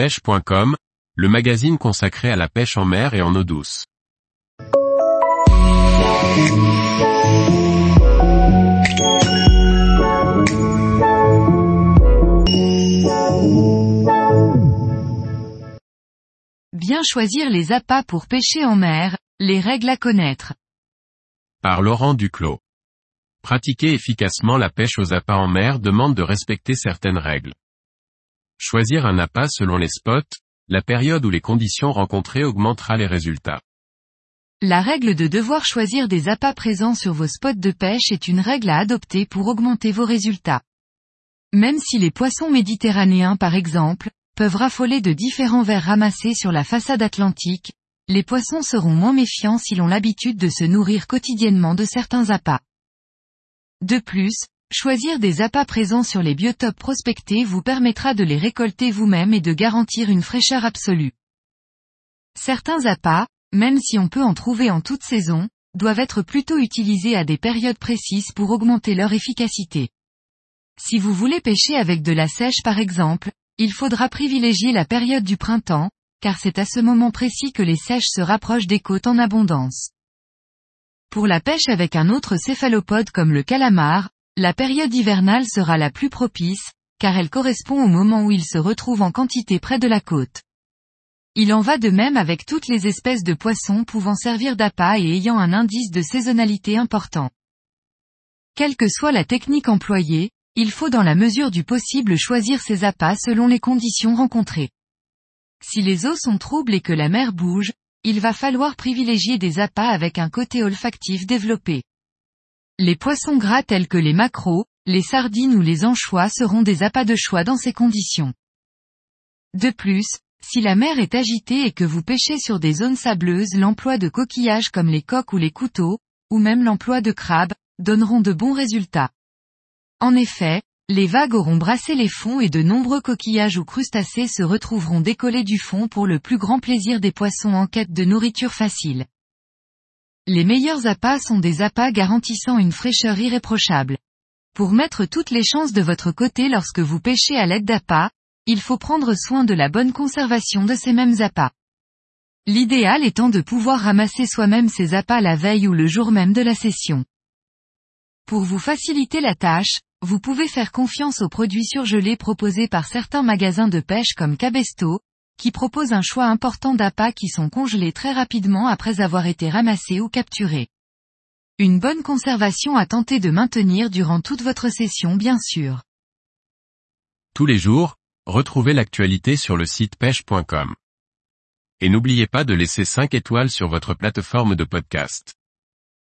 pêche.com, le magazine consacré à la pêche en mer et en eau douce. Bien choisir les appâts pour pêcher en mer, les règles à connaître. Par Laurent Duclos. Pratiquer efficacement la pêche aux appâts en mer demande de respecter certaines règles. Choisir un appât selon les spots, la période ou les conditions rencontrées augmentera les résultats. La règle de devoir choisir des appâts présents sur vos spots de pêche est une règle à adopter pour augmenter vos résultats. Même si les poissons méditerranéens par exemple, peuvent raffoler de différents vers ramassés sur la façade atlantique, les poissons seront moins méfiants s'ils ont l'habitude de se nourrir quotidiennement de certains appâts. De plus, choisir des appâts présents sur les biotopes prospectés vous permettra de les récolter vous-même et de garantir une fraîcheur absolue. Certains appâts, même si on peut en trouver en toute saison, doivent être plutôt utilisés à des périodes précises pour augmenter leur efficacité. Si vous voulez pêcher avec de la sèche par exemple, il faudra privilégier la période du printemps, car c'est à ce moment précis que les sèches se rapprochent des côtes en abondance. Pour la pêche avec un autre céphalopode comme le calamar, la période hivernale sera la plus propice, car elle correspond au moment où il se retrouve en quantité près de la côte. Il en va de même avec toutes les espèces de poissons pouvant servir d'appât et ayant un indice de saisonnalité important. Quelle que soit la technique employée, il faut dans la mesure du possible choisir ses appâts selon les conditions rencontrées. Si les eaux sont troubles et que la mer bouge, il va falloir privilégier des appâts avec un côté olfactif développé. Les poissons gras tels que les maquereaux, les sardines ou les anchois seront des appâts de choix dans ces conditions. De plus, si la mer est agitée et que vous pêchez sur des zones sableuses l'emploi de coquillages comme les coques ou les couteaux, ou même l'emploi de crabes, donneront de bons résultats. En effet, les vagues auront brassé les fonds et de nombreux coquillages ou crustacés se retrouveront décollés du fond pour le plus grand plaisir des poissons en quête de nourriture facile. Les meilleurs appâts sont des appâts garantissant une fraîcheur irréprochable. Pour mettre toutes les chances de votre côté lorsque vous pêchez à l'aide d'appâts, il faut prendre soin de la bonne conservation de ces mêmes appâts. L'idéal étant de pouvoir ramasser soi-même ces appâts la veille ou le jour même de la session. Pour vous faciliter la tâche, vous pouvez faire confiance aux produits surgelés proposés par certains magasins de pêche comme Cabesto, qui proposent un choix important d'appâts qui sont congelés très rapidement après avoir été ramassés ou capturés. Une bonne conservation à tenter de maintenir durant toute votre session bien sûr. Tous les jours, retrouvez l'actualité sur le site pêche.com. Et n'oubliez pas de laisser 5 étoiles sur votre plateforme de podcast.